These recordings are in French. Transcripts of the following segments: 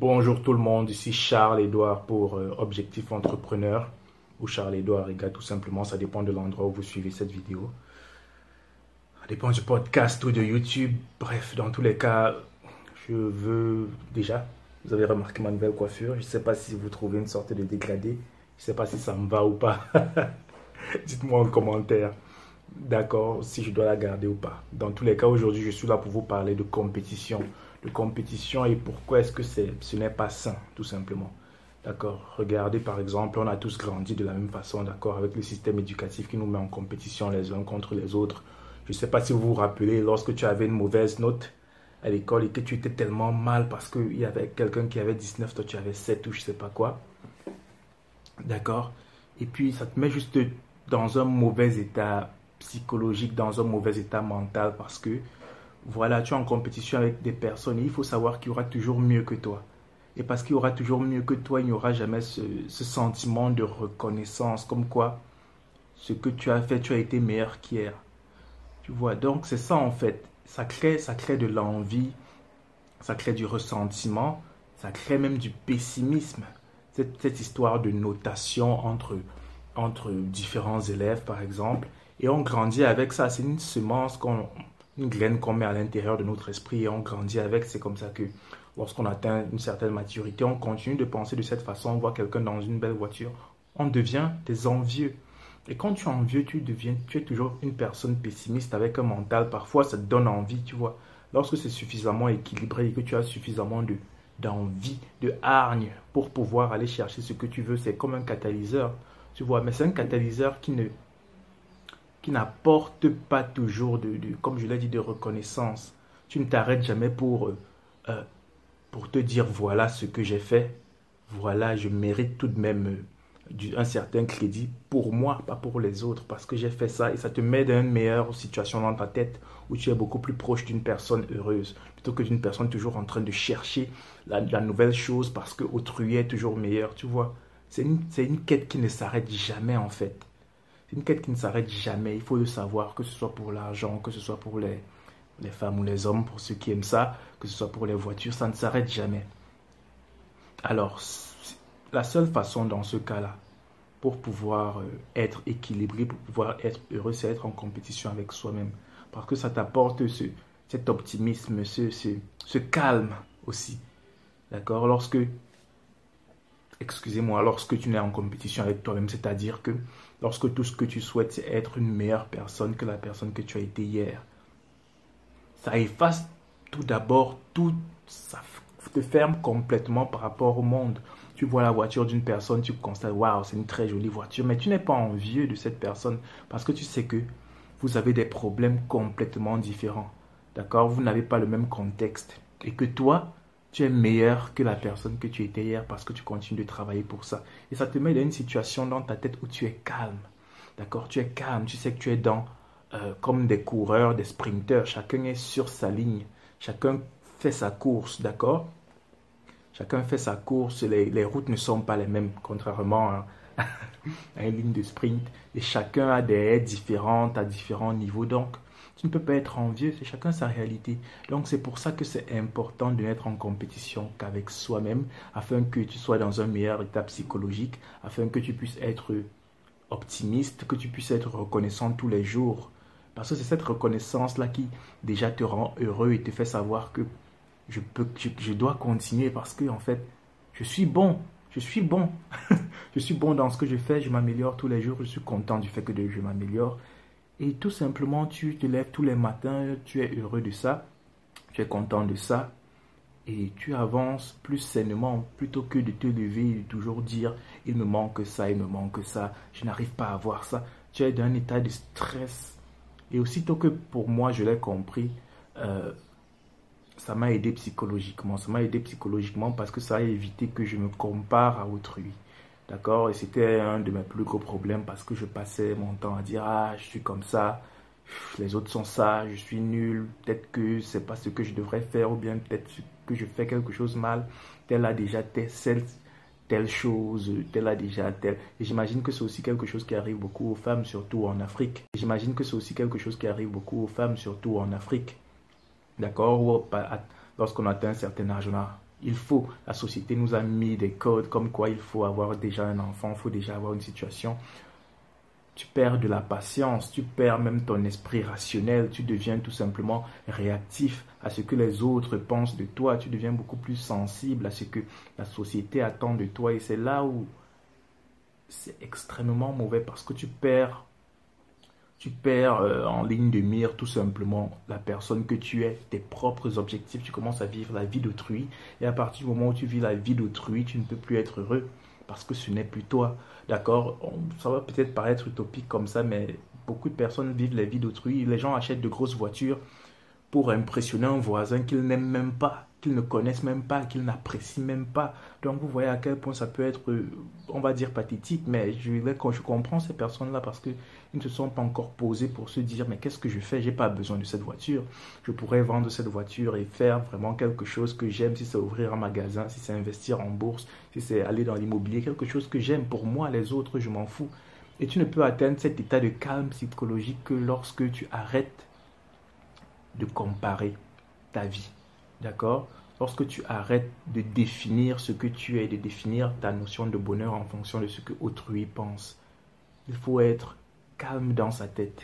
Bonjour tout le monde, ici Charles-Édouard pour euh, Objectif Entrepreneur ou Charles-Édouard Ega tout simplement, ça dépend de l'endroit où vous suivez cette vidéo. Ça dépend du podcast ou de YouTube. Bref, dans tous les cas, je veux déjà, vous avez remarqué ma nouvelle coiffure. Je ne sais pas si vous trouvez une sorte de dégradé. Je ne sais pas si ça me va ou pas. Dites-moi en commentaire. D'accord, si je dois la garder ou pas. Dans tous les cas, aujourd'hui, je suis là pour vous parler de compétition de compétition et pourquoi est-ce que c'est, ce n'est pas sain, tout simplement. D'accord Regardez, par exemple, on a tous grandi de la même façon, d'accord, avec le système éducatif qui nous met en compétition les uns contre les autres. Je ne sais pas si vous vous rappelez, lorsque tu avais une mauvaise note à l'école et que tu étais tellement mal parce qu'il y avait quelqu'un qui avait 19, toi tu avais 7 ou je ne sais pas quoi. D'accord Et puis ça te met juste dans un mauvais état psychologique, dans un mauvais état mental parce que voilà, tu es en compétition avec des personnes et il faut savoir qu'il y aura toujours mieux que toi. Et parce qu'il y aura toujours mieux que toi, il n'y aura jamais ce, sentiment de reconnaissance, comme quoi ce que tu as fait, tu as été meilleur qu'hier. Tu vois, donc c'est ça en fait. Ça crée, ça crée de l'envie, ça crée du ressentiment, ça crée même du pessimisme. Cette, cette histoire de notation entre, entre différents élèves, par exemple. Et on grandit avec ça. C'est une semence qu'on une graine qu'on met à l'intérieur de notre esprit et on grandit avec. C'est comme ça que lorsqu'on atteint une certaine maturité, on continue de penser de cette façon. On voit quelqu'un dans une belle voiture, on devient des envieux. Et quand tu es envieux, tu deviens, tu es toujours une personne pessimiste avec un mental. Parfois, ça te donne envie, tu vois. Lorsque c'est suffisamment équilibré et que tu as suffisamment de d'envie, de hargne pour pouvoir aller chercher ce que tu veux, c'est comme un catalyseur, tu vois. Mais c'est un catalyseur qui ne qui n'apporte pas toujours, de, comme je l'ai dit, de reconnaissance. Tu ne t'arrêtes jamais pour, euh, euh, pour te dire voilà ce que j'ai fait, voilà, je mérite tout de même euh, un certain crédit pour moi, pas pour les autres, parce que j'ai fait ça et ça te met dans une meilleure situation dans ta tête où tu es beaucoup plus proche d'une personne heureuse plutôt que d'une personne toujours en train de chercher la, nouvelle chose parce que autrui est toujours meilleur, tu vois. C'est une quête qui ne s'arrête jamais en fait. C'est une quête qui ne s'arrête jamais. Il faut le savoir, que ce soit pour l'argent, que ce soit pour les, les femmes ou les hommes, pour ceux qui aiment ça, que ce soit pour les voitures, ça ne s'arrête jamais. Alors, la seule façon dans ce cas-là, pour pouvoir euh, être équilibré, pour pouvoir être heureux, c'est être en compétition avec soi-même. Parce que ça t'apporte ce, cet optimisme, ce, ce, ce calme aussi. D'accord? Lorsque excusez-moi, lorsque tu n'es en compétition avec toi-même, c'est-à-dire que lorsque tout ce que tu souhaites, c'est être une meilleure personne que la personne que tu as été hier. Ça efface tout d'abord tout, ça te ferme complètement par rapport au monde. Tu vois la voiture d'une personne, tu constates, waouh, c'est une très jolie voiture, mais tu n'es pas envieux de cette personne parce que tu sais que vous avez des problèmes complètement différents. D'accord? Vous n'avez pas le même contexte. Et que toi, tu es meilleur que la personne que tu étais hier parce que tu continues de travailler pour ça. Et ça te met dans une situation dans ta tête où tu es calme. D'accord? Tu es calme. Tu sais que tu es dans, euh, comme des coureurs, des sprinteurs. Chacun est sur sa ligne. Chacun fait sa course. D'accord? Chacun fait sa course. Les, routes ne sont pas les mêmes, contrairement à, une ligne de sprint. Et chacun a des aides différentes à différents niveaux. Donc, tu ne peux pas être envieux, c'est chacun sa réalité. Donc c'est pour ça que c'est important de n'être en compétition qu'avec soi-même, afin que tu sois dans un meilleur état psychologique, afin que tu puisses être optimiste, que tu puisses être reconnaissant tous les jours. Parce que c'est cette reconnaissance-là qui déjà te rend heureux et te fait savoir que je, peux, je, dois continuer parce que en fait, je suis bon. Je suis bon. je suis bon dans ce que je fais, je m'améliore tous les jours, je suis content du fait que je m'améliore. Et tout simplement, tu te lèves tous les matins, tu es heureux de ça, tu es content de ça, et tu avances plus sainement plutôt que de te lever et toujours dire il me manque ça, il me manque ça, je n'arrive pas à voir ça. Tu es dans un état de stress. Et aussitôt que pour moi je l'ai compris, euh, ça m'a aidé psychologiquement. Ça m'a aidé psychologiquement parce que ça a évité que je me compare à autrui. D'accord? Et c'était un de mes plus gros problèmes parce que je passais mon temps à dire Ah, je suis comme ça, les autres sont ça, je suis nul, peut-être que c'est pas ce que je devrais faire ou bien peut-être que je fais quelque chose mal. Tel a déjà telle, telle chose, tel a déjà tel. Et j'imagine que c'est aussi quelque chose qui arrive beaucoup aux femmes, surtout en Afrique. J'imagine que c'est aussi quelque chose qui arrive beaucoup aux femmes, surtout en Afrique. D'accord? Lorsqu'on atteint un certain âge, on a Il faut. La société nous a mis des codes comme quoi il faut avoir déjà un enfant, il faut déjà avoir une situation. Tu perds de la patience, tu perds même ton esprit rationnel, tu deviens tout simplement réactif à ce que les autres pensent de toi, tu deviens beaucoup plus sensible à ce que la société attend de toi et c'est là où c'est extrêmement mauvais parce que tu perds tu perds euh, en ligne de mire tout simplement la personne que tu es, tes propres objectifs, tu commences à vivre la vie d'autrui et à partir du moment où tu vis la vie d'autrui, tu ne peux plus être heureux parce que ce n'est plus toi. D'accord? Ça va peut-être paraître utopique comme ça, mais beaucoup de personnes vivent la vie d'autrui. Les gens achètent de grosses voitures pour impressionner un voisin qu'ils n'aiment même pas qu'ils ne connaissent même pas, qu'ils n'apprécient même pas. Donc vous voyez à quel point ça peut être, on va dire, pathétique, mais je, je comprends ces personnes-là parce qu'ils ne se sont pas encore posés pour se dire, mais qu'est-ce que je fais? J'ai pas besoin de cette voiture. Je pourrais vendre cette voiture et faire vraiment quelque chose que j'aime, si c'est ouvrir un magasin, si c'est investir en bourse, si c'est aller dans l'immobilier, quelque chose que j'aime. Pour moi, les autres, je m'en fous. Et tu ne peux atteindre cet état de calme psychologique que lorsque tu arrêtes de comparer ta vie D'accord? Lorsque tu arrêtes de définir ce que tu es, de définir ta notion de bonheur en fonction de ce que autrui pense, il faut être calme dans sa tête.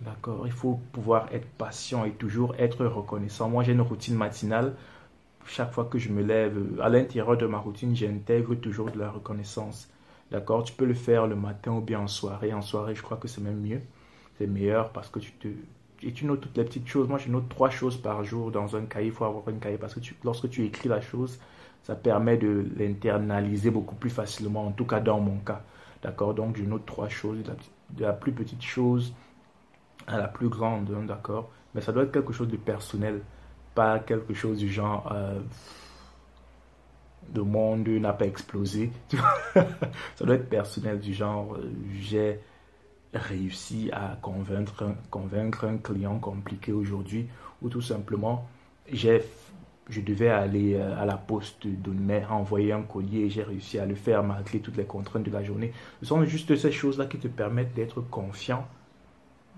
D'accord? Il faut pouvoir être patient et toujours être reconnaissant. Moi, j'ai une routine matinale. Chaque fois que je me lève, à l'intérieur de ma routine, j'intègre toujours de la reconnaissance. D'accord? Tu peux le faire le matin ou bien en soirée. En soirée, je crois que c'est même mieux. C'est meilleur parce que tu te, et tu notes toutes les petites choses. Moi, je note trois choses par jour dans un cahier. Il faut avoir un cahier parce que lorsque tu écris la chose, ça permet de l'internaliser beaucoup plus facilement, en tout cas dans mon cas. D'accord? Donc, je note trois choses, de la, plus petite chose à la plus grande, hein, d'accord? Mais ça doit être quelque chose de personnel, pas quelque chose du genre. Euh, le monde n'a pas explosé. ça doit être personnel, du genre, euh, j'ai réussi à convaincre, un client compliqué aujourd'hui ou tout simplement je devais aller euh, à la poste donner envoyer un courrier et j'ai réussi à le faire malgré toutes les contraintes de la journée. Ce sont juste ces choses-là qui te permettent d'être confiant,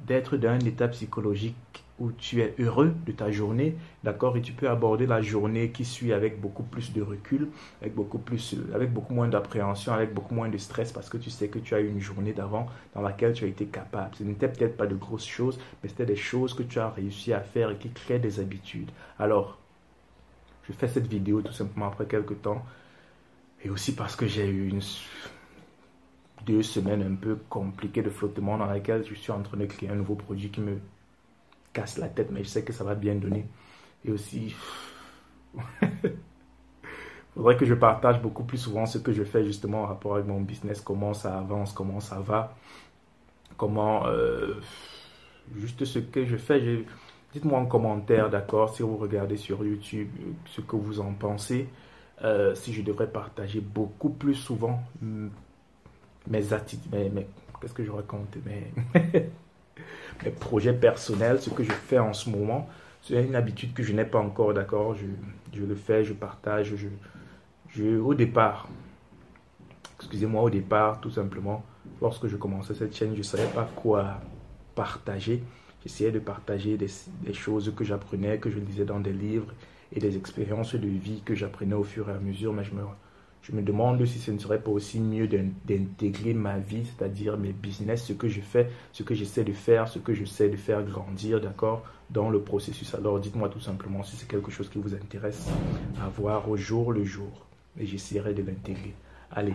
d'être dans un état psychologique où tu es heureux de ta journée, d'accord, et tu peux aborder la journée qui suit avec beaucoup plus de recul, avec beaucoup plus, avec beaucoup moins d'appréhension, avec beaucoup moins de stress, parce que tu sais que tu as eu une journée d'avant dans laquelle tu as été capable. Ce n'était peut-être pas de grosses choses, mais c'était des choses que tu as réussi à faire et qui créent des habitudes. Alors, je fais cette vidéo tout simplement après quelques temps, et aussi parce que j'ai eu une deux semaines un peu compliquées de flottement dans lesquelles je suis en train de créer un nouveau produit qui me casse la tête, mais je sais que ça va bien donner. Et aussi, il faudrait que je partage beaucoup plus souvent ce que je fais justement en rapport avec mon business, comment ça avance, comment ça va, comment, euh, juste ce que je fais. Dites-moi en commentaire, d'accord, si vous regardez sur YouTube, ce que vous en pensez. Euh, si je devrais partager beaucoup plus souvent mes attitudes, mais, mais qu'est-ce que je raconte, mais mes projets personnels, ce que je fais en ce moment. C'est une habitude que je n'ai pas encore, d'accord je, le fais, je partage. Je, je, au départ, excusez-moi, au départ, tout simplement, lorsque je commençais cette chaîne, je ne savais pas quoi partager. J'essayais de partager des, des choses que j'apprenais, que je lisais dans des livres et des expériences de vie que j'apprenais au fur et à mesure, mais je me je me demande si ce ne serait pas aussi mieux d'intégrer ma vie, c'est-à-dire mes business, ce que je fais, ce que j'essaie de faire, ce que j'essaie de faire grandir, d'accord, dans le processus. Alors dites-moi tout simplement si c'est quelque chose qui vous intéresse à voir au jour le jour. Et j'essaierai de l'intégrer. Allez.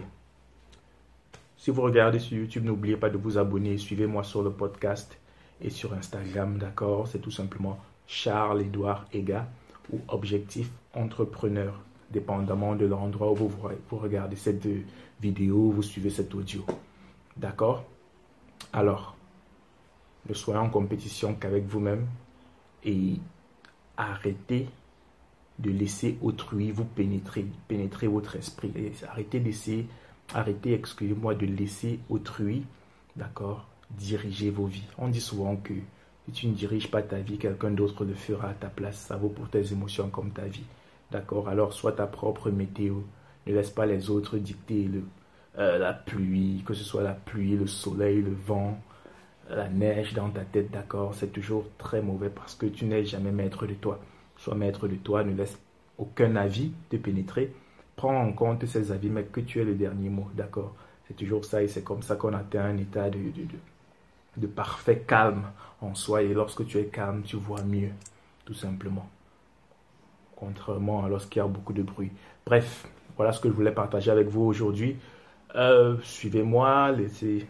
Si vous regardez sur YouTube, n'oubliez pas de vous abonner. Suivez-moi sur le podcast et sur Instagram, d'accord C'est tout simplement Charles-Édouard Ega ou Objectif Entrepreneur dépendamment de l'endroit où vous, vous regardez cette vidéo, vous suivez cet audio. D'accord? Alors, ne soyez en compétition qu'avec vous-même et arrêtez de laisser autrui vous pénétrer, pénétrer votre esprit. arrêtez d'essayer, arrêtez, excusez-moi, de laisser autrui, d'accord, diriger vos vies. On dit souvent que si tu ne diriges pas ta vie, quelqu'un d'autre le fera à ta place. Ça vaut pour tes émotions comme ta vie. D'accord Alors, sois ta propre météo. Ne laisse pas les autres dicter euh, la pluie, que ce soit la pluie, le soleil, le vent, la neige dans ta tête, d'accord C'est toujours très mauvais parce que tu n'es jamais maître de toi. Sois maître de toi, ne laisse aucun avis de pénétrer, prends en compte ces avis, mais que tu es le dernier mot, d'accord C'est toujours ça et c'est comme ça qu'on atteint un état de, de, de parfait calme en soi. Et lorsque tu es calme, tu vois mieux, tout simplement. Contrairement à lorsqu'il y a beaucoup de bruit. Bref, voilà ce que je voulais partager avec vous aujourd'hui. Euh, suivez-moi, laissez,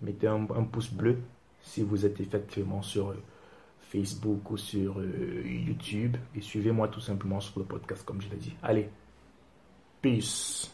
mettez un, pouce bleu si vous êtes effectivement sur euh, Facebook ou sur euh, YouTube. Et suivez-moi tout simplement sur le podcast, comme je l'ai dit. Allez, peace.